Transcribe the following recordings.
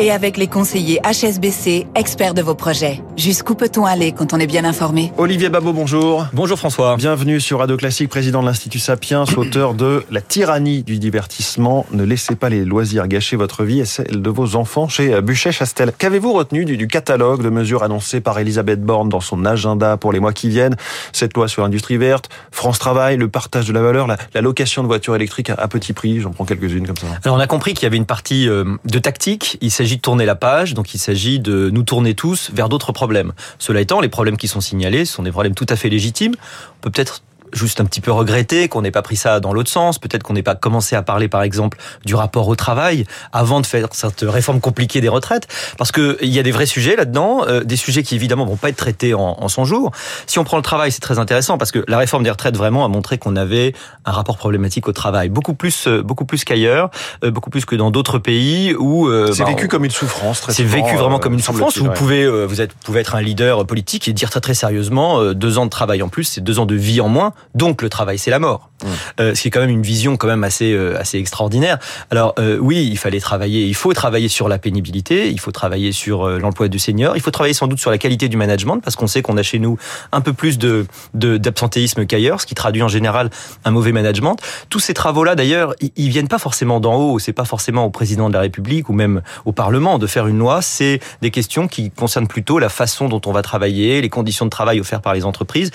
et avec les conseillers HSBC, experts de vos projets. Jusqu'où peut-on aller quand on est bien informé? Olivier Babot, bonjour. Bonjour François. Bienvenue sur Radio Classique, président de l'Institut Sapiens, auteur de La tyrannie du divertissement. Ne laissez pas les loisirs gâcher votre vie et celle de vos enfants chez Buchet-Chastel. Qu'avez-vous retenu du, catalogue de mesures annoncées par Elisabeth Borne dans son agenda pour les mois qui viennent? Cette loi sur l'industrie verte, France Travail, le partage de la valeur, la, location de voitures électriques à, petit prix, j'en prends quelques-unes comme ça. Alors on a compris qu'il y avait une partie euh, de tactique. Il s'agit de tourner la page, donc il s'agit de nous tourner tous vers d'autres problèmes. Cela étant, les problèmes qui sont signalés sont des problèmes tout à fait légitimes. On peut peut-être juste un petit peu regretter qu'on n'ait pas pris ça dans l'autre sens. Peut-être qu'on n'ait pas commencé à parler, par exemple, du rapport au travail avant de faire cette réforme compliquée des retraites, parce que il y a des vrais sujets là-dedans, euh, des sujets qui évidemment vont pas être traités en, en son jour. Si on prend le travail, c'est très intéressant parce que la réforme des retraites vraiment a montré qu'on avait un rapport problématique au travail, beaucoup plus, euh, beaucoup plus qu'ailleurs, euh, beaucoup plus que dans d'autres pays où c'est bah, vécu comme une souffrance. C'est vécu vraiment comme une souffrance. Où vous pouvez, vous êtes, vous pouvez être un leader politique et dire très très sérieusement, deux ans de travail en plus, c'est deux ans de vie en moins. Donc le travail, c'est la mort. Mmh. Euh, ce qui est quand même une vision quand même assez euh, assez extraordinaire. Alors euh, oui, il fallait travailler, il faut travailler sur la pénibilité, il faut travailler sur l'emploi du senior, il faut travailler sans doute sur la qualité du management parce qu'on sait qu'on a chez nous un peu plus de d'absentéisme qu'ailleurs, ce qui traduit en général un mauvais management. Tous ces travaux-là, d'ailleurs, ils viennent pas forcément d'en haut, c'est pas forcément au président de la République ou même au Parlement de faire une loi. C'est des questions qui concernent plutôt la façon dont on va travailler, les conditions de travail offertes par les entreprises.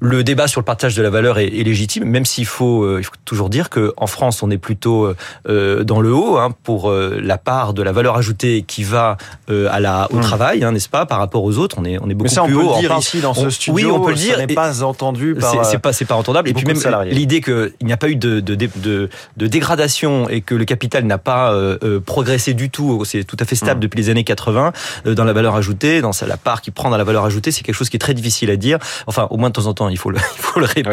Le débat sur le partage de la valeur est, est légitime, même s'il faut, euh, il faut toujours dire que en France, on est plutôt euh, euh, dans le haut hein, pour la part de la valeur ajoutée qui va à la au hmm. travail, hein, n'est-ce pas, par rapport aux autres. On est on est beaucoup Mais ça, plus on peut Le dire ici dans ce studio. Oui, on peut le dire. N'est pas entendu par. C'est pas pas entendable. Et puis même l'idée qu'il n'y a pas eu de de, de, de, dégradation et que le capital n'a pas progressé du tout, c'est tout à fait stable hmm. depuis les années 80 dans la valeur ajoutée, dans la part qui prend dans la valeur ajoutée, c'est quelque chose qui est très difficile à dire. Enfin, au moins de temps en temps, il faut le, il faut le répéter.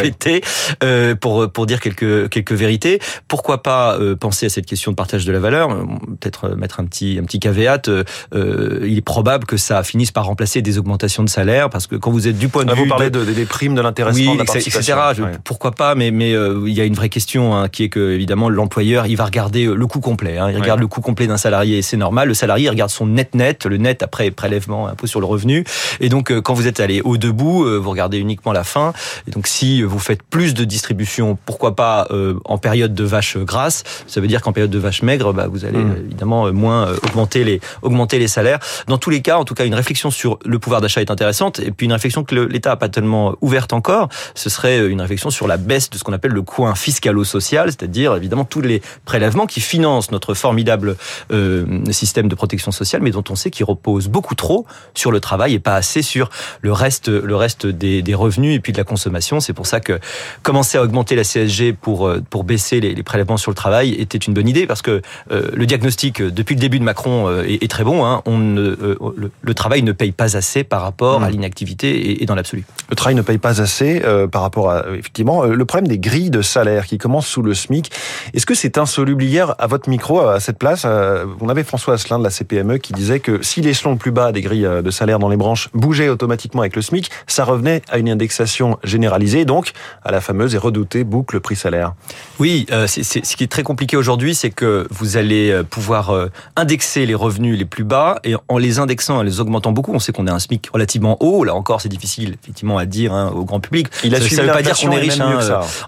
Euh, pour pour dire quelques quelques vérités. Pourquoi pas euh, penser à cette question de partage de la valeur euh, Peut-être mettre un petit un petit caveat. il est probable que ça finisse par remplacer des augmentations de salaire parce que quand vous êtes du point de vue vous parlez de, des primes de l'intéressement, oui, de la participation, etc. Pourquoi pas Mais mais il y a une vraie question hein, qui est que évidemment l'employeur il va regarder le coût complet. Hein, il regarde le coût complet d'un salarié, c'est normal. Le salarié il regarde son net net, le net après prélèvement impôt sur le revenu. Et donc quand vous êtes allé au debout, vous regardez uniquement la fin. Et donc si vous faites plus de distribution, pourquoi pas euh, en période de vache grasse Ça veut dire qu'en période de vache maigre, bah, vous allez mmh. évidemment euh, moins euh, augmenter les augmenter les salaires. Dans tous les cas, en tout cas, une réflexion sur le pouvoir d'achat est intéressante. Et puis une réflexion que l'État a pas tellement ouverte encore, ce serait une réflexion sur la baisse de ce qu'on appelle le coin fiscalo-social, c'est-à-dire évidemment tous les prélèvements qui financent notre formidable système de protection sociale, mais dont on sait qu'il repose beaucoup trop sur le travail et pas assez sur le reste, le reste des, des revenus et puis de la consommation. C'est pour ça que commencer à augmenter la CSG pour, euh, pour baisser les, prélèvements sur le travail était une bonne idée parce que euh, le diagnostic euh, depuis le début de Macron est, très bon. Hein. On ne, le, travail ne paye pas assez par rapport à mmh. l'inactivité et, dans l'absolu. Le travail ne paye pas assez par rapport à effectivement le problème des grilles de salaire qui commencent sous le SMIC. Est-ce que c'est insoluble hier à votre micro à cette place On avait François Asselin de la CPME qui disait que si l'échelon le plus bas des grilles de salaire dans les branches bougeait automatiquement avec le SMIC, ça revenait à une indexation généralisée, donc à la fameuse et redoutée boucle prix-salaire. Oui, euh, ce qui est très compliqué aujourd'hui, c'est que vous allez euh, pouvoir euh, indexer les revenus les plus bas et en les indexant, en les augmentant beaucoup, on sait qu'on a un SMIC relativement haut. Là encore, c'est difficile effectivement à dire hein, au grand public. Il a ça ne veut pas dire qu'on est riche hein,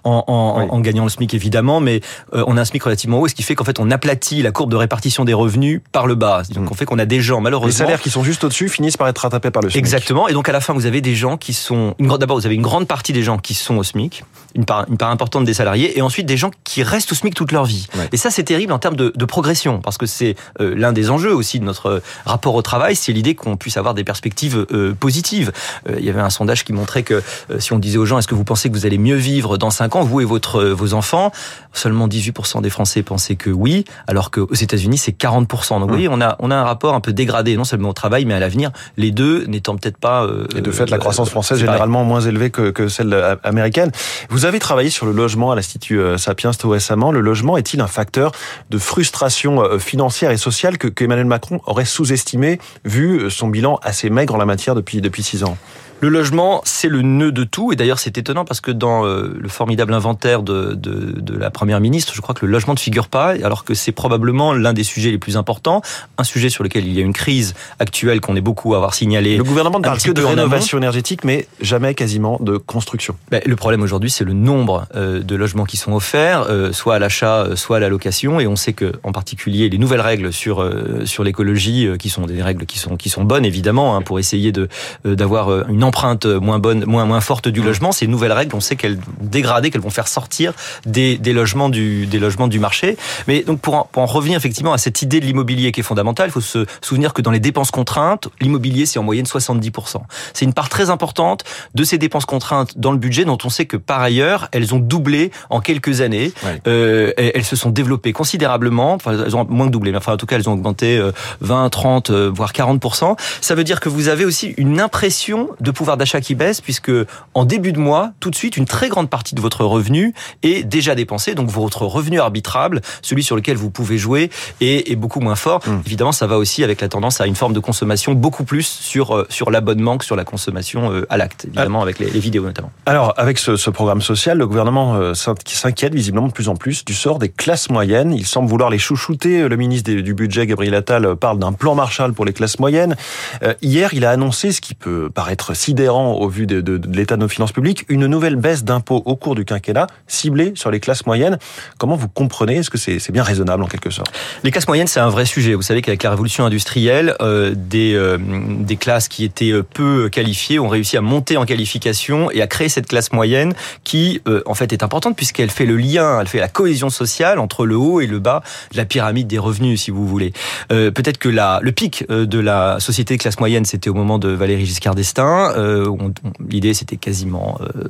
en, en, en, gagnant le SMIC évidemment, mais on a un SMIC relativement haut, ce qui fait qu'en fait on aplatit la courbe de répartition des revenus par le bas. Donc mm. on fait qu'on a des gens malheureusement les salaires qui sont juste au-dessus finissent par être rattrapés par le SMIC. Exactement. Et donc à la fin vous avez des gens qui sont d'abord vous avez une grande partie des gens qui sont au SMIC, une part, une part importante des salariés, et ensuite des gens qui restent au SMIC toute leur vie. Et ça, c'est terrible en termes de, de progression, parce que c'est euh, l'un des enjeux aussi de notre rapport au travail, c'est l'idée qu'on puisse avoir des perspectives euh, positives. Euh, il y avait un sondage qui montrait que si on disait aux gens, est-ce que vous pensez que vous allez mieux vivre dans 5 ans, vous et votre, vos enfants, seulement 18% des Français pensaient que oui, alors qu'aux États-Unis, c'est 40%. Donc vous voyez, on a, on a un rapport un peu dégradé, non seulement au travail, mais à l'avenir, les deux n'étant peut-être pas... et de fait, la croissance française est généralement moins élevée que, que celle américaine. Vous avez travaillé sur le logement à l'Institut Sapiens tout récemment. Le logement est-il un facteur de frustration euh, financière et sociale que, Emmanuel Macron aurait sous-estimé vu son bilan assez maigre en la matière depuis depuis six ans? Le logement, c'est le nœud de tout. Et d'ailleurs, c'est étonnant parce que dans euh, le formidable inventaire de, de, de, la première ministre, je crois que le logement ne figure pas, alors que c'est probablement l'un des sujets les plus importants. Un sujet sur lequel il y a une crise actuelle qu'on est beaucoup à avoir signalé. Le gouvernement ne parle que de rénovation énergétique, mais jamais quasiment de construction. Ben, le problème aujourd'hui, c'est le nombre euh, de logements qui sont offerts, euh, soit à l'achat, soit à la location. Et on sait que, en particulier, les nouvelles règles sur sur l'écologie, qui sont des règles qui sont qui sont bonnes évidemment, hein, pour essayer d'avoir une empreinte moins bonne, moins moins forte du logement. Ces nouvelles règles, on sait qu'elles vont dégrader, qu'elles vont faire sortir des, des logements du des logements du marché. Mais donc pour en, pour en revenir effectivement à cette idée de l'immobilier qui est fondamentale, il faut se souvenir que dans les dépenses contraintes, l'immobilier c'est en moyenne 70%. C'est une part très importante de ces dépenses contraintes dans le budget dont on sait que par ailleurs elles ont doublé en quelques années. Euh, elles se sont développées considérablement. Enfin, elles ont moins que doublé, mais enfin en tout cas elles ont augmenté 20, 30, euh, voire 40%. Ça veut dire que vous avez aussi une impression de pouvoir d'achat qui baisse puisque en début de mois, tout de suite, une très grande partie de votre revenu est déjà dépensée. Donc votre revenu arbitrable, celui sur lequel vous pouvez jouer, est, est beaucoup moins fort. Mmh. Évidemment, ça va aussi avec la tendance à une forme de consommation beaucoup plus sur euh, sur l'abonnement que sur la consommation euh, à l'acte, évidemment ah. avec les, les, vidéos notamment. Alors avec ce, ce programme social, le gouvernement euh, s'inquiète visiblement de plus en plus du sort des classes moyennes. Il semble vouloir les chouchouter. Le ministre du budget, Gabriel Attal, parle d'un plan Marshall pour les classes moyennes. Hier, il a annoncé ce qui peut paraître sidérant au vu de, l'état de nos finances publiques, une nouvelle baisse d'impôts au cours du quinquennat ciblée sur les classes moyennes. Comment vous comprenez? Est-ce que c'est bien raisonnable en quelque sorte? Les classes moyennes, c'est un vrai sujet. Vous savez qu'avec la révolution industrielle, euh, des, euh, des classes qui étaient euh, peu qualifiées ont réussi à monter en qualification et à créer cette classe moyenne qui, en fait, est importante puisqu'elle fait le lien, elle fait la cohésion sociale entre le haut et le bas de la pyramide des revenus, si vous voulez. Peut-être que le pic de la société de classe moyenne, c'était au moment de Valéry Giscard d'Estaing. L'idée, c'était quasiment euh,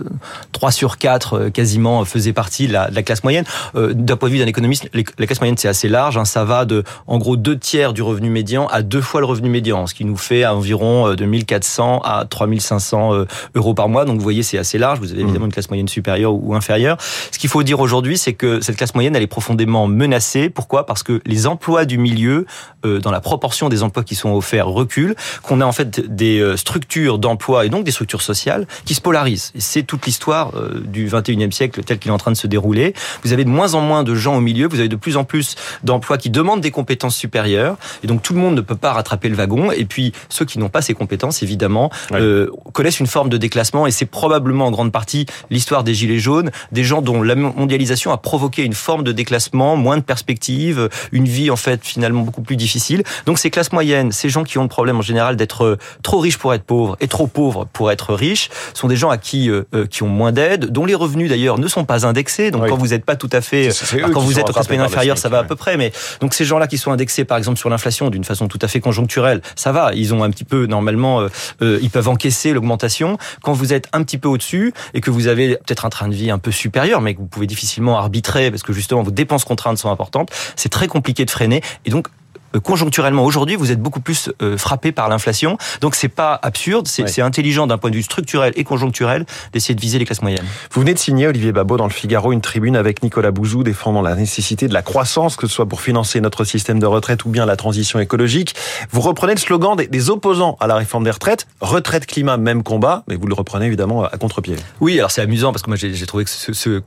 3 sur 4 euh, quasiment faisaient partie de la, de la classe moyenne. Euh, D'un point de vue d'un économiste, la classe moyenne c'est assez large. Hein, ça va de en gros deux tiers du revenu médian à deux fois le revenu médian, ce qui nous fait environ de 1400 à 3500 euh, euros par mois. Donc vous voyez, c'est assez large. Vous avez évidemment une classe moyenne supérieure ou inférieure. Ce qu'il faut dire aujourd'hui, c'est que cette classe moyenne, elle est profondément menacée. Pourquoi? Parce que les emplois du milieu, euh, dans la proportion des emplois qui sont offerts, reculent. Qu'on a en fait des euh, structures d'emploi et donc des structures sociales qui se polarisent. C'est toute l'histoire euh, du 21e siècle tel qu'il est en train de se dérouler. Vous avez de moins en moins de gens au milieu. Vous avez de plus en plus d'emplois qui demandent des compétences supérieures. Et donc tout le monde ne peut pas rattraper le wagon. Et puis ceux qui n'ont pas ces compétences, évidemment, ouais. euh, connaissent une forme de déclassement. Et c'est probablement en grande partie l'histoire des gilets jaunes, des gens dont la mondialisation a provoqué une forme de déclassement, moins de perspectives, une vie en fait finalement beaucoup plus difficile. Donc ces classes moyennes, ces gens qui ont le problème en général d'être trop riches pour être pauvres et trop pauvres pour être riches, sont des gens à qui euh, qui ont moins d'aide, dont les revenus d'ailleurs ne sont pas indexés. Donc oui. quand vous n'êtes pas tout à fait, quand vous êtes au classe moyenne inférieure, ça va à peu près. Mais donc ces gens-là qui sont indexés par exemple sur l'inflation d'une façon tout à fait conjoncturelle, ça va. Ils ont un petit peu normalement, euh, euh, ils peuvent encaisser l'augmentation. Quand vous êtes un petit peu au-dessus et que vous avez peut-être un train de vie un peu supérieur, mais que vous pouvez difficilement arbitrer parce que justement vos dépenses contraintes sont importantes, c'est très compliqué de freiner. Et donc Euh, conjoncturellement aujourd'hui, vous êtes beaucoup plus euh, frappé par l'inflation. Donc c'est pas absurde, c'est ouais. intelligent d'un point de vue structurel et conjoncturel d'essayer de viser les classes moyennes. Vous venez de signer Olivier Babot dans le Figaro une tribune avec Nicolas Bouzou défendant la nécessité de la croissance, que ce soit pour financer notre système de retraite ou bien la transition écologique. Vous reprenez le slogan des, des opposants à la réforme des retraites, retraite climat même combat, mais vous le reprenez évidemment à contre-pied. Oui, alors c'est amusant parce que moi j'ai trouvé que ce, ce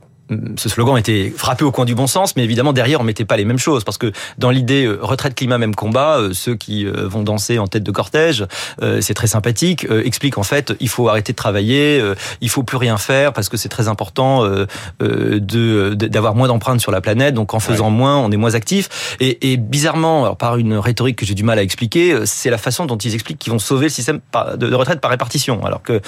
ce slogan était frappé au coin du bon sens, mais évidemment derrière on mettait pas les mêmes choses parce que dans l'idée euh, retraite climat même combat, euh, ceux qui euh, vont danser en tête de cortège, c'est très sympathique, expliquent en fait il faut arrêter de travailler, il faut plus rien faire parce que c'est très important de d'avoir moins d'empreintes sur la planète, donc en faisant ouais. moins on est moins actif et, et bizarrement alors par une rhétorique que j'ai du mal à expliquer, c'est la façon dont ils expliquent qu'ils vont sauver le système de retraite par répartition, alors que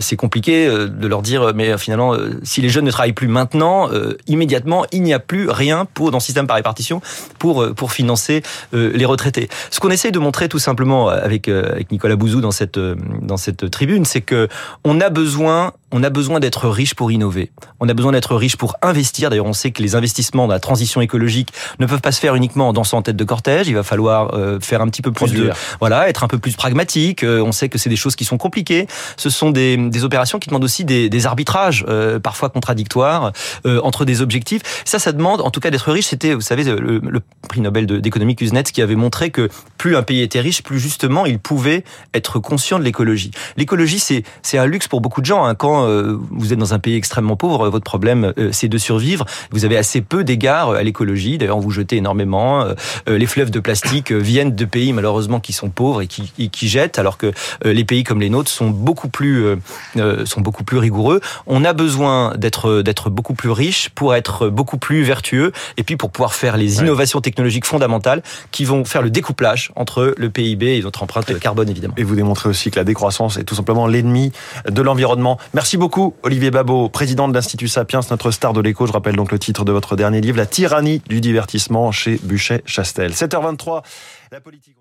c'est compliqué de leur dire mais finalement si les jeunes ne travaillent plus maintenant maintenant, euh, immédiatement, il n'y a plus rien pour dans le système par répartition pour euh, pour financer euh, les retraités. Ce qu'on essaye de montrer tout simplement avec Nicolas Bouzou dans cette dans cette tribune, c'est que on a besoin on a besoin d'être riche pour innover. On a besoin d'être riche pour investir. D'ailleurs, on sait que les investissements dans la transition écologique ne peuvent pas se faire uniquement en dansant en tête de cortège. Il va falloir euh, faire un petit peu plus de, voilà, être un peu plus pragmatique. Euh, on sait que c'est des choses qui sont compliquées. Ce sont des, des opérations qui demandent aussi des, des arbitrages, euh, parfois contradictoires, entre des objectifs. Ça, ça demande, en tout cas, d'être riche. C'était, vous savez, le, le prix Nobel d'économie Kuznets qui avait montré que plus un pays était riche, plus justement il pouvait être conscient de l'écologie. L'écologie, c'est c'est un luxe pour beaucoup de gens. Hein. Quand euh, vous êtes dans un pays extrêmement pauvre, votre problème euh, c'est de survivre. Vous avez assez peu d'égards à l'écologie. D'ailleurs, vous jetez énormément. Euh, les fleuves de plastique viennent de pays malheureusement qui sont pauvres et qui, qui jettent, alors que les pays comme les nôtres sont beaucoup plus sont beaucoup plus rigoureux. On a besoin d'être d'être beaucoup plus riche pour être beaucoup plus vertueux et puis pour pouvoir faire les innovations technologiques fondamentales qui vont faire le découplage entre le PIB et notre empreinte carbone évidemment. Et vous démontrez aussi que la décroissance est tout simplement l'ennemi de l'environnement. Merci beaucoup, Olivier Babot, président de l'Institut Sapiens, notre star de l'écho. Je rappelle donc le titre de votre dernier livre, La tyrannie du divertissement chez Buchet-Chastel. 7h23, la politique.